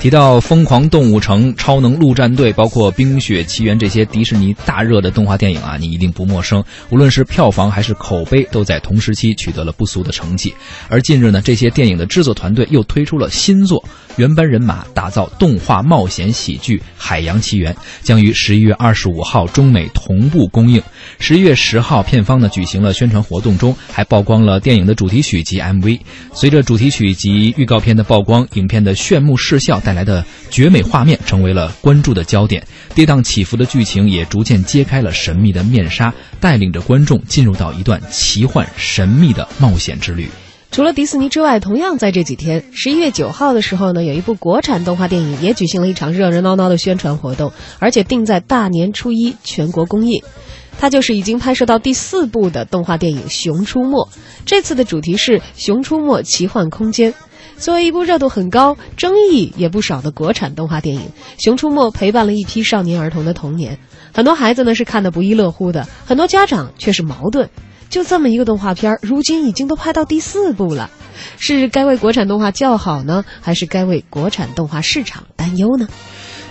提到《疯狂动物城》《超能陆战队》，包括《冰雪奇缘》这些迪士尼大热的动画电影啊，你一定不陌生。无论是票房还是口碑，都在同时期取得了不俗的成绩。而近日呢，这些电影的制作团队又推出了新作，原班人马打造动画冒险喜剧《海洋奇缘》，将于十一月二十五号中美同步公映。十一月十号，片方呢举行了宣传活动中，还曝光了电影的主题曲及 MV。随着主题曲及预告片的曝光，影片的炫目视效。带来的绝美画面成为了关注的焦点，跌宕起伏的剧情也逐渐揭开了神秘的面纱，带领着观众进入到一段奇幻神秘的冒险之旅。除了迪士尼之外，同样在这几天，十一月九号的时候呢，有一部国产动画电影也举行了一场热热闹闹的宣传活动，而且定在大年初一全国公映。它就是已经拍摄到第四部的动画电影《熊出没》，这次的主题是《熊出没奇幻空间》。作为一部热度很高、争议也不少的国产动画电影，《熊出没》陪伴了一批少年儿童的童年。很多孩子呢是看得不亦乐乎的，很多家长却是矛盾。就这么一个动画片，如今已经都拍到第四部了，是该为国产动画叫好呢，还是该为国产动画市场担忧呢？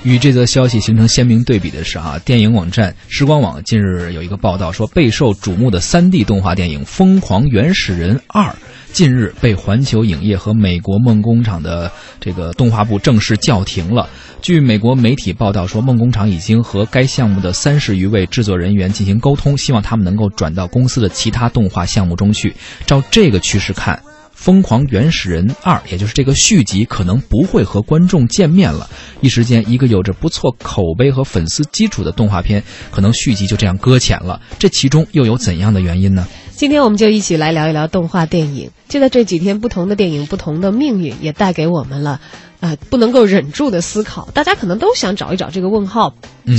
与这则消息形成鲜明对比的是，啊，电影网站时光网近日有一个报道说，备受瞩目的 3D 动画电影《疯狂原始人2》。近日被环球影业和美国梦工厂的这个动画部正式叫停了。据美国媒体报道说，梦工厂已经和该项目的三十余位制作人员进行沟通，希望他们能够转到公司的其他动画项目中去。照这个趋势看，《疯狂原始人二》也就是这个续集可能不会和观众见面了。一时间，一个有着不错口碑和粉丝基础的动画片，可能续集就这样搁浅了。这其中又有怎样的原因呢？今天我们就一起来聊一聊动画电影。就在这几天，不同的电影、不同的命运，也带给我们了，呃，不能够忍住的思考。大家可能都想找一找这个问号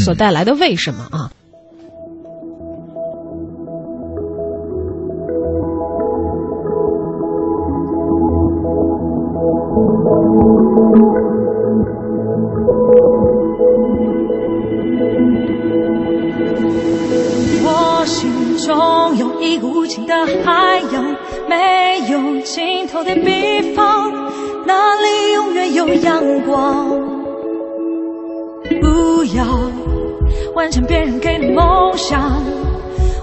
所带来的为什么啊？无尽的海洋，没有尽头的地方，那里永远有阳光。不要完成别人给的梦想，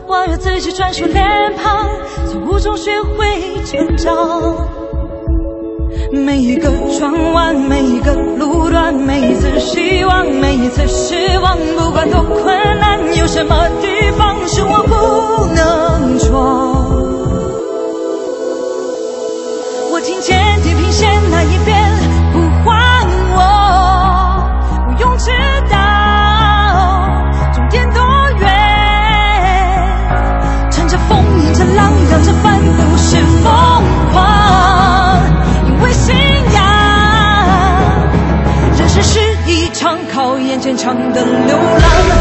我要自己专属脸庞，从无中学会成长。每一个转弯，每一个路段，每一次希望，每一次失望，不管多困难，有什么地方是我不长的流浪。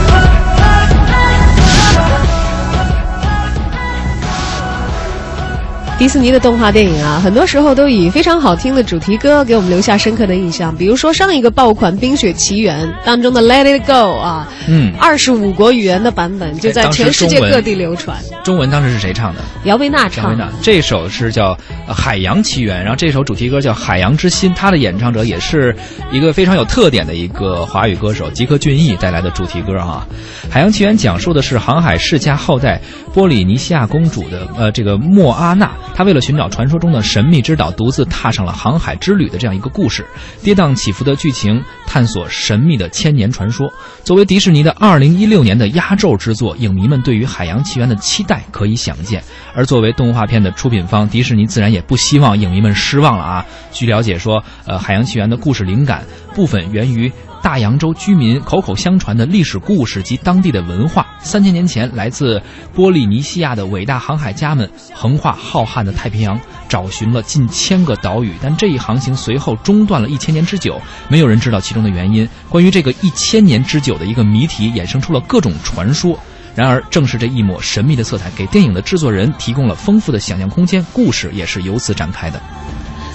迪士尼的动画电影啊，很多时候都以非常好听的主题歌给我们留下深刻的印象。比如说上一个爆款《冰雪奇缘》当中的《Let It Go》啊，嗯，二十五国语言的版本就在全世界各地流传。中文当时是谁唱的？姚贝娜唱。的。这首是叫《海洋奇缘》，然后这首主题歌叫《海洋之心》，它的演唱者也是一个非常有特点的一个华语歌手吉克隽逸带来的主题歌啊。《海洋奇缘》讲述的是航海世家后代波里尼西亚公主的呃这个莫阿娜。他为了寻找传说中的神秘之岛，独自踏上了航海之旅的这样一个故事，跌宕起伏的剧情，探索神秘的千年传说。作为迪士尼的二零一六年的压轴之作，影迷们对于《海洋奇缘》的期待可以想见。而作为动画片的出品方，迪士尼自然也不希望影迷们失望了啊！据了解说，呃，《海洋奇缘》的故事灵感部分源于。大洋洲居民口口相传的历史故事及当地的文化。三千年前，来自波利尼西亚的伟大航海家们横跨浩瀚的太平洋，找寻了近千个岛屿。但这一航行随后中断了一千年之久，没有人知道其中的原因。关于这个一千年之久的一个谜题，衍生出了各种传说。然而，正是这一抹神秘的色彩，给电影的制作人提供了丰富的想象空间，故事也是由此展开的。《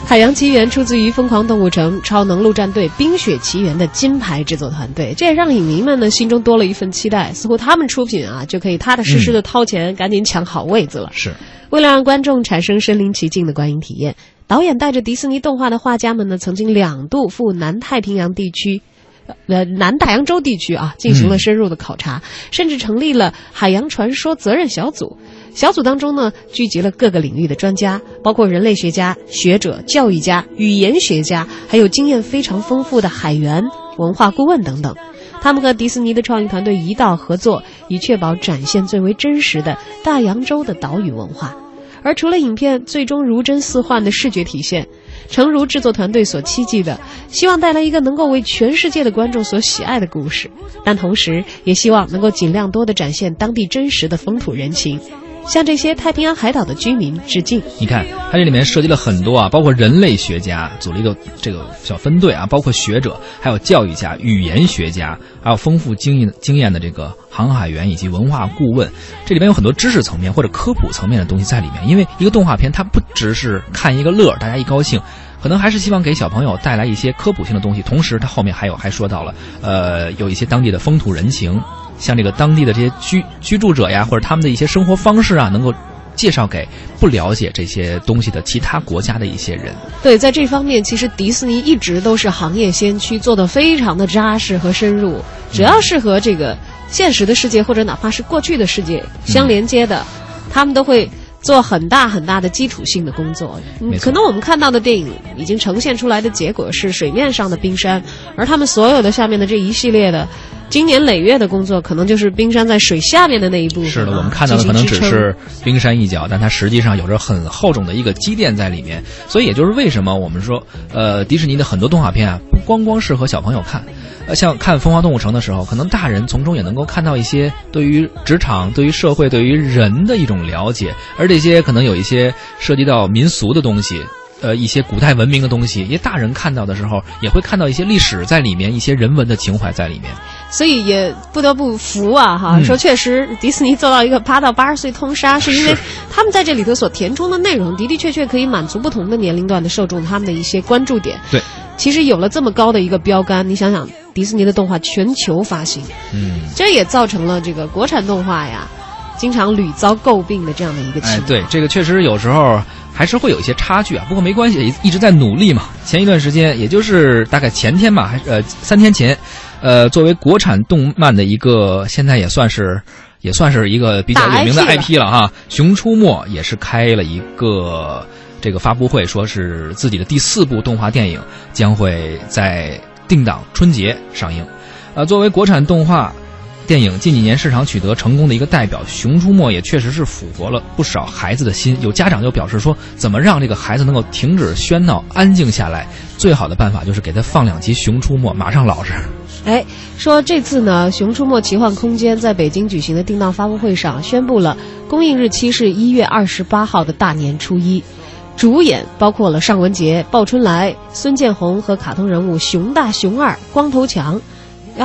海洋奇缘》出自于《疯狂动物城》《超能陆战队》《冰雪奇缘》的金牌制作团队，这也让影迷们呢心中多了一份期待。似乎他们出品啊，就可以踏踏实实的掏钱，赶紧抢好位子了。是，为了让观众产生身临其境的观影体验，导演带着迪士尼动画的画家们呢，曾经两度赴南太平洋地区。呃，南大洋洲地区啊，进行了深入的考察，甚至成立了海洋传说责任小组。小组当中呢，聚集了各个领域的专家，包括人类学家、学者、教育家、语言学家，还有经验非常丰富的海员、文化顾问等等。他们和迪士尼的创意团队一道合作，以确保展现最为真实的大洋洲的岛屿文化。而除了影片最终如真似幻的视觉体现，诚如制作团队所期冀的，希望带来一个能够为全世界的观众所喜爱的故事，但同时也希望能够尽量多的展现当地真实的风土人情。向这些太平洋海岛的居民致敬。你看，它这里面涉及了很多啊，包括人类学家组了一个这个小分队啊，包括学者，还有教育家、语言学家，还有丰富经验经验的这个航海员以及文化顾问。这里面有很多知识层面或者科普层面的东西在里面。因为一个动画片，它不只是看一个乐，大家一高兴，可能还是希望给小朋友带来一些科普性的东西。同时，它后面还有还说到了，呃，有一些当地的风土人情。像这个当地的这些居居住者呀，或者他们的一些生活方式啊，能够介绍给不了解这些东西的其他国家的一些人。对，在这方面，其实迪士尼一直都是行业先驱，做的非常的扎实和深入。只要是和这个现实的世界或者哪怕是过去的世界相连接的，他们都会做很大很大的基础性的工作。可能我们看到的电影已经呈现出来的结果是水面上的冰山，而他们所有的下面的这一系列的。经年累月的工作，可能就是冰山在水下面的那一部分。是的，我们看到的可能只是冰山一角，但它实际上有着很厚重的一个积淀在里面。所以，也就是为什么我们说，呃，迪士尼的很多动画片啊，不光光适合小朋友看。呃，像看《疯狂动物城》的时候，可能大人从中也能够看到一些对于职场、对于社会、对于人的一种了解，而这些可能有一些涉及到民俗的东西。呃，一些古代文明的东西，因为大人看到的时候，也会看到一些历史在里面，一些人文的情怀在里面。所以也不得不服啊，哈，说确实，迪士尼做到一个八到八十岁通杀，是因为他们在这里头所填充的内容的的确确可以满足不同的年龄段的受众他们的一些关注点。对，其实有了这么高的一个标杆，你想想，迪士尼的动画全球发行，嗯，这也造成了这个国产动画呀，经常屡遭诟病的这样的一个情况。对，这个确实有时候。还是会有一些差距啊，不过没关系，一直在努力嘛。前一段时间，也就是大概前天吧，还呃三天前，呃，作为国产动漫的一个，现在也算是也算是一个比较有名的 IP 了哈，《熊出没》也是开了一个这个发布会，说是自己的第四部动画电影将会在定档春节上映。呃，作为国产动画。电影近几年市场取得成功的一个代表，《熊出没》也确实是俘获了不少孩子的心。有家长就表示说，怎么让这个孩子能够停止喧闹、安静下来？最好的办法就是给他放两集《熊出没》，马上老实。哎，说这次呢，《熊出没奇幻空间》在北京举行的定档发布会上宣布了，公映日期是一月二十八号的大年初一。主演包括了尚雯婕、鲍春来、孙建宏和卡通人物熊大、熊二、光头强。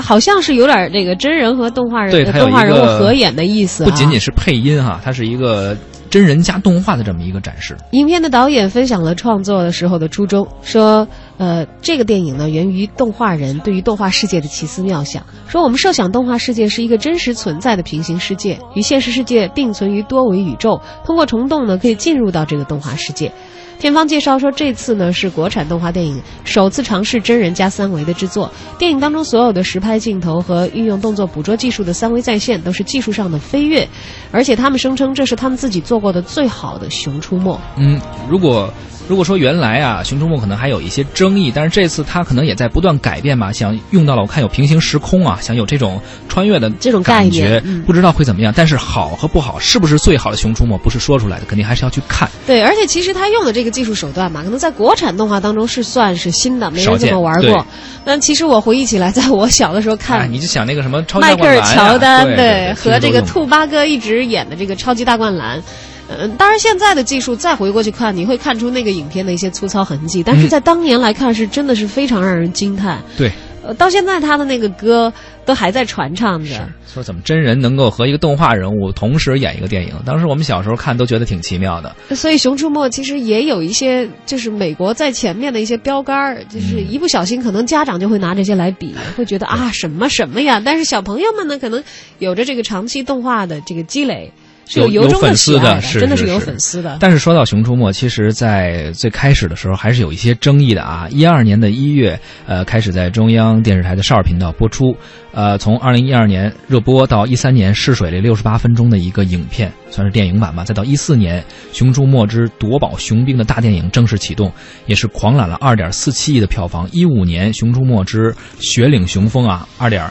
好像是有点这个真人和动画人动画人物合演的意思，不仅仅是配音哈，它是一个真人加动画的这么一个展示。影片的导演分享了创作的时候的初衷，说，呃，这个电影呢源于动画人对于动画世界的奇思妙想，说我们设想动画世界是一个真实存在的平行世界，与现实世界并存于多维宇宙，通过虫洞呢可以进入到这个动画世界。片方介绍说，这次呢是国产动画电影首次尝试真人加三维的制作。电影当中所有的实拍镜头和运用动作捕捉技术的三维再现，都是技术上的飞跃。而且他们声称，这是他们自己做过的最好的《熊出没》。嗯，如果。如果说原来啊，《熊出没》可能还有一些议，但是这次他可能也在不断改变吧。想用到了，我看有平行时空啊，想有这种穿越的这种感觉，不知道会怎么样。但是好和不好，是不是最好的《熊出没》，不是说出来的，肯定还是要去看。对，而且其实他用的这个技术手段嘛，可能在国产动画当中是算是新的，没人这么玩过。但其实我回忆起来，在我小的时候看，你就想那个什么迈克尔乔丹，对，和这个兔八哥一直演的这个超级大灌篮。嗯，当然，现在的技术再回过去看，你会看出那个影片的一些粗糙痕迹。但是在当年来看，是真的是非常让人惊叹。对，呃，到现在他的那个歌都还在传唱着。说怎么真人能够和一个动画人物同时演一个电影？当时我们小时候看都觉得挺奇妙的。所以《熊出没》其实也有一些，就是美国在前面的一些标杆儿，就是一不小心可能家长就会拿这些来比，会觉得啊什么什么呀。但是小朋友们呢，可能有着这个长期动画的这个积累。是有有粉丝的，是真的是有粉丝的。但是说到《熊出没》，其实，在最开始的时候还是有一些争议的啊。一二年的一月，呃，开始在中央电视台的少儿频道播出。呃，从二零一二年热播到一三年试水了六十八分钟的一个影片，算是电影版吧。再到一四年，《熊出没之夺宝熊兵》的大电影正式启动，也是狂揽了二点四七亿的票房。一五年，《熊出没之雪岭雄风》啊，二点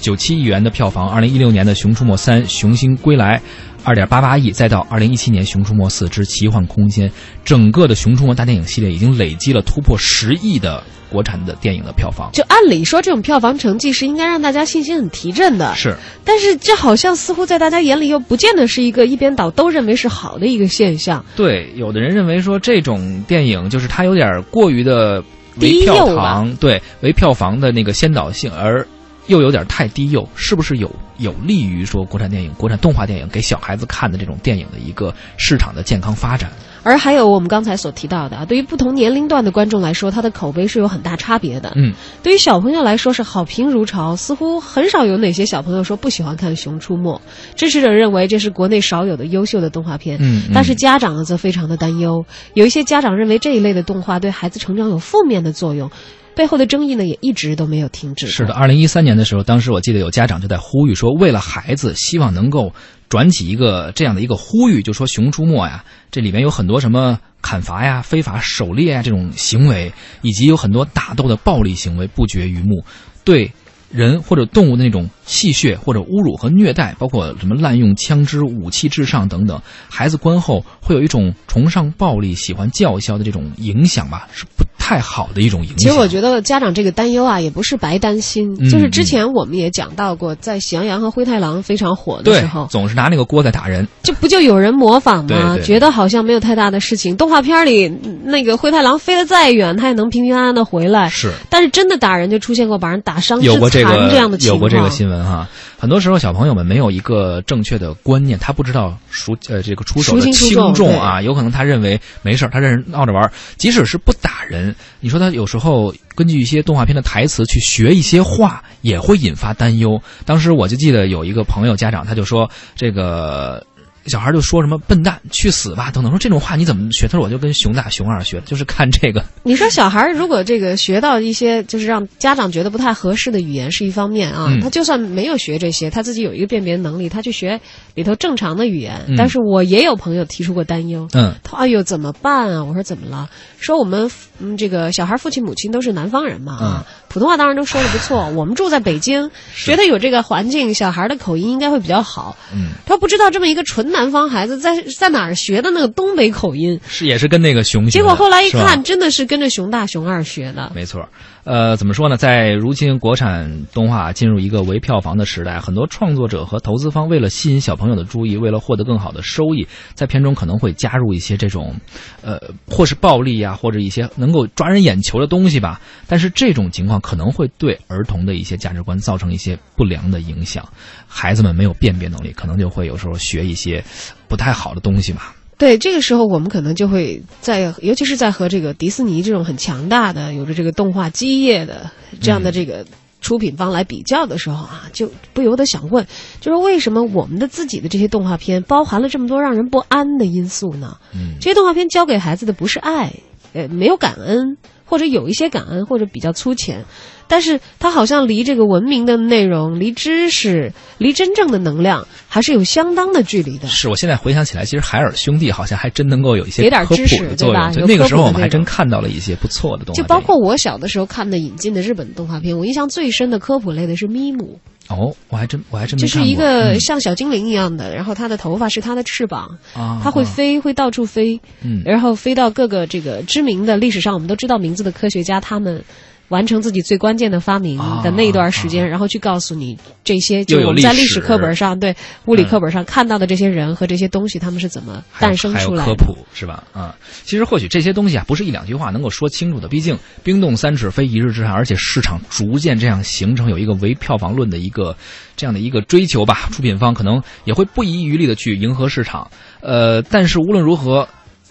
九七亿元的票房。二零一六年的《熊出没三：熊心归来》。二点八八亿，再到二零一七年《熊出没四之奇幻空间》，整个的《熊出没》大电影系列已经累积了突破十亿的国产的电影的票房。就按理说，这种票房成绩是应该让大家信心很提振的。是，但是这好像似乎在大家眼里又不见得是一个一边倒都认为是好的一个现象。对，有的人认为说这种电影就是它有点过于的为票房，对，为票房的那个先导性而。又有点太低幼，是不是有有利于说国产电影、国产动画电影给小孩子看的这种电影的一个市场的健康发展？而还有我们刚才所提到的啊，对于不同年龄段的观众来说，他的口碑是有很大差别的。嗯，对于小朋友来说是好评如潮，似乎很少有哪些小朋友说不喜欢看《熊出没》。支持者认为这是国内少有的优秀的动画片，嗯，但是家长呢则非常的担忧，有一些家长认为这一类的动画对孩子成长有负面的作用。背后的争议呢，也一直都没有停止。是的，二零一三年的时候，当时我记得有家长就在呼吁说，为了孩子，希望能够转起一个这样的一个呼吁，就说《熊出没》呀，这里面有很多什么砍伐呀、非法狩猎呀这种行为，以及有很多打斗的暴力行为不绝于目，对。人或者动物的那种戏谑或者侮辱和虐待，包括什么滥用枪支、武器至上等等，孩子观后会有一种崇尚暴力、喜欢叫嚣的这种影响吧，是不太好的一种影响。其实我觉得家长这个担忧啊，也不是白担心。就是之前我们也讲到过，在《喜羊羊和灰太狼》非常火的时候，总是拿那个锅在打人，这不就有人模仿吗？觉得好像没有太大的事情。动画片里那个灰太狼飞得再远，他也能平平安安的回来。是，但是真的打人就出现过把人打伤。有过这个这样的情况，有过这个新闻哈。很多时候小朋友们没有一个正确的观念，他不知道熟呃这个出手的轻重啊。有可能他认为没事他认为闹着玩即使是不打人，你说他有时候根据一些动画片的台词去学一些话，也会引发担忧。当时我就记得有一个朋友家长，他就说这个。小孩就说什么“笨蛋，去死吧”等等，说这种话你怎么学？他说我就跟熊大、熊二学的，就是看这个。你说小孩如果这个学到一些就是让家长觉得不太合适的语言是一方面啊，他就算没有学这些，他自己有一个辨别能力，他去学里头正常的语言。但是我也有朋友提出过担忧，嗯，他：“哎呦，怎么办啊？”我说：“怎么了？”说我们嗯，这个小孩父亲母亲都是南方人嘛，啊，普通话当然都说的不错。我们住在北京，觉得有这个环境，小孩的口音应该会比较好。嗯，他不知道这么一个纯。南方孩子在在哪儿学的那个东北口音？是也是跟那个熊。结果后来一看，真的是跟着熊大熊二学的。没错，呃，怎么说呢？在如今国产动画进入一个唯票房的时代，很多创作者和投资方为了吸引小朋友的注意，为了获得更好的收益，在片中可能会加入一些这种，呃，或是暴力呀，或者一些能够抓人眼球的东西吧。但是这种情况可能会对儿童的一些价值观造成一些不良的影响，孩子们没有辨别能力，可能就会有时候学一些。不太好的东西嘛？对，这个时候我们可能就会在，尤其是在和这个迪士尼这种很强大的、有着这个动画基业的这样的这个出品方来比较的时候啊，就不由得想问，就是为什么我们的自己的这些动画片包含了这么多让人不安的因素呢？嗯，这些动画片教给孩子的不是爱，呃，没有感恩，或者有一些感恩，或者比较粗浅。但是它好像离这个文明的内容、离知识、离真正的能量，还是有相当的距离的。是我现在回想起来，其实海尔兄弟好像还真能够有一些给点知识，对吧？就那个时候我们还真看到了一些不错的东西。就包括我小的时候看的引进的日本动画片，我印象最深的科普类的是咪姆。哦，我还真我还真就是一个像小精灵一样的，然后它的头发是它的翅膀，它会飞，会到处飞，嗯，然后飞到各个这个知名的历史上我们都知道名字的科学家他们。完成自己最关键的发明的那一段时间，然后去告诉你这些，就我们在历史课本上、对物理课本上看到的这些人和这些东西，他们是怎么诞生出来的？科普是吧？啊，其实或许这些东西啊，不是一两句话能够说清楚的。毕竟冰冻三尺非一日之寒，而且市场逐渐这样形成有一个唯票房论的一个这样的一个追求吧。出品方可能也会不遗余力的去迎合市场。呃，但是无论如何。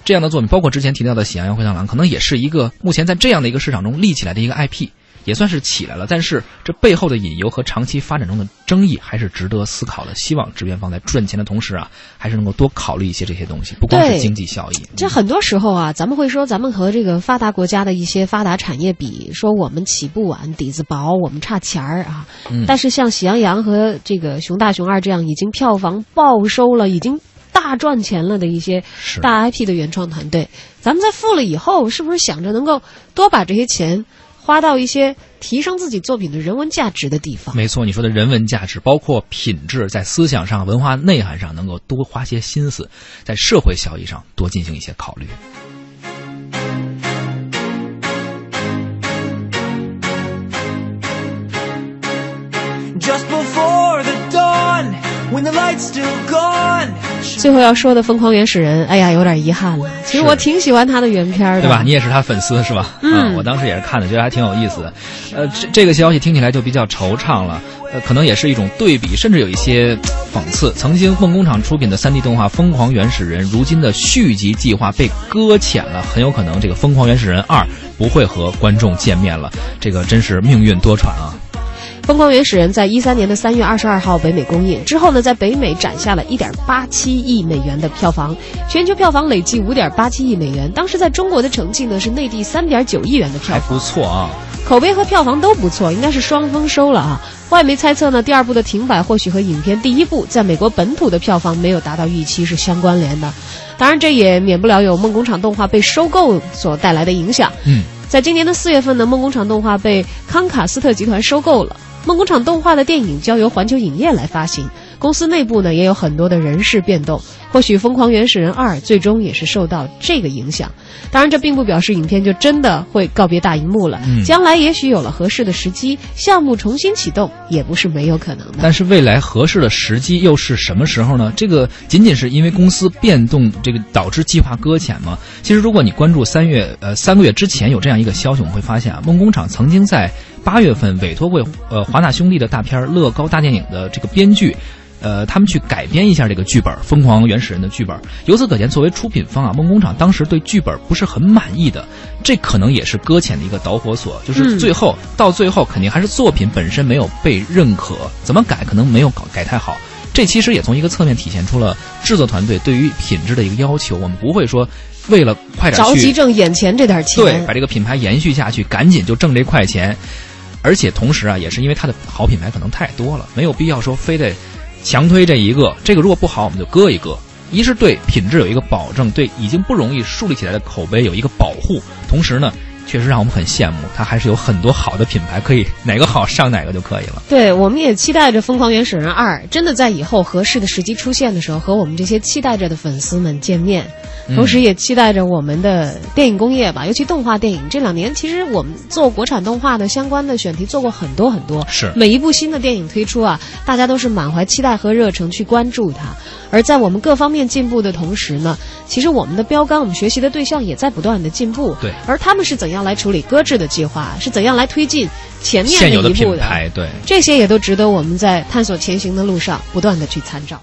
这样的作品，包括之前提到的《喜羊羊灰太狼》，可能也是一个目前在这样的一个市场中立起来的一个 IP。也算是起来了。但是这背后的隐忧和长期发展中的争议还是值得思考的。希望制片方在赚钱的同时啊，还是能够多考虑一些这些东西，不光是经济效益。这很多时候啊，咱们会说咱们和这个发达国家的一些发达产业比，说我们起步晚、底子薄，我们差钱儿啊。嗯但是像《喜羊羊》和这个《熊大熊二》这样已经票房爆收了、已经大赚钱了的一些大 IP 的原创团队，咱们在富了以后，是不是想着能够多把这些钱花到一些提升自己作品的人文价值的地方？没错，你说的人文价值，包括品质，在思想上、文化内涵上，能够多花些心思，在社会效益上多进行一些考虑。最后要说的《疯狂原始人》，哎呀，有点遗憾了。其实我挺喜欢他的原片的，对吧？你也是他粉丝是吧？嗯我当时也是看的，觉得还挺有意思的。呃，这这个消息听起来就比较惆怅了，呃，可能也是一种对比，甚至有一些讽刺。曾经梦工厂出品的 3D 动画《疯狂原始人》，如今的续集计划被搁浅了，很有可能这个《疯狂原始人二》不会和观众见面了。这个真是命运多舛啊！《疯狂原始人》在一三年的三月二十二号北美公映之后呢，在北美斩下了一点八七亿美元的票房，全球票房累计五点八七亿美元。当时在中国的成绩呢是内地三点九亿元的票房还，不错啊。口碑和票房都不错，应该是双丰收了啊。外媒猜测呢，第二部的停摆或许和影片第一部在美国本土的票房没有达到预期是相关联的。当然，这也免不了有梦工厂动画被收购所带来的影响。嗯，在今年的四月份呢，梦工厂动画被康卡斯特集团收购了。梦工厂动画的电影交由环球影业来发行，公司内部呢也有很多的人事变动。或许《疯狂原始人二》最终也是受到这个影响。当然，这并不表示影片就真的会告别大荧幕了。嗯将来也许有了合适的时机，项目重新启动也不是没有可能的。但是未来合适的时机又是什么时候呢？这个仅仅是因为公司变动，这个导致计划搁浅吗？其实，如果你关注三月呃三个月之前有这样一个消息，我们会发现啊，梦工厂曾经在八月份委托过呃华纳兄弟的大片《乐高大电影》的这个编剧。呃，他们去改编一下这个剧本《疯狂原始人》的剧本。由此可见，作为出品方啊，梦工厂当时对剧本不是很满意的，这可能也是搁浅的一个导火索。就是嗯最后、到最后，肯定还是作品本身没有被认可，怎么改可能没有搞改太好。这其实也从一个侧面体现出了制作团队对于品质的一个要求。我们不会说为了快点去着急挣眼前这点钱，对，把这个品牌延续下去，赶紧就挣这块钱。而且同时啊，也是因为它的好品牌可能太多了，没有必要说非得强推这一个。这个如果不好，我们就搁一搁。一是对品质有一个保证，对已经不容易树立起来的口碑有一个保护。同时呢，确实让我们很羡慕，它还是有很多好的品牌，可以哪个好上哪个就可以了。对，我们也期待着《疯狂原始人二》真的在以后合适的时机出现的时候，和我们这些期待着的粉丝们见面。嗯同时，也期待着我们的电影工业吧，尤其动画电影。这两年，其实我们做国产动画的相关的选题做过很多很多。是每一部新的电影推出啊，大家都是满怀期待和热诚去关注它。而在我们各方面进步的同时呢，其实我们的标杆、我们学习的对象也在不断的进步。对而他们是怎样来处理搁置的计划，是怎样来推进前面的一步品牌，对。这些也都值得我们在探索前行的路上不断的去参照。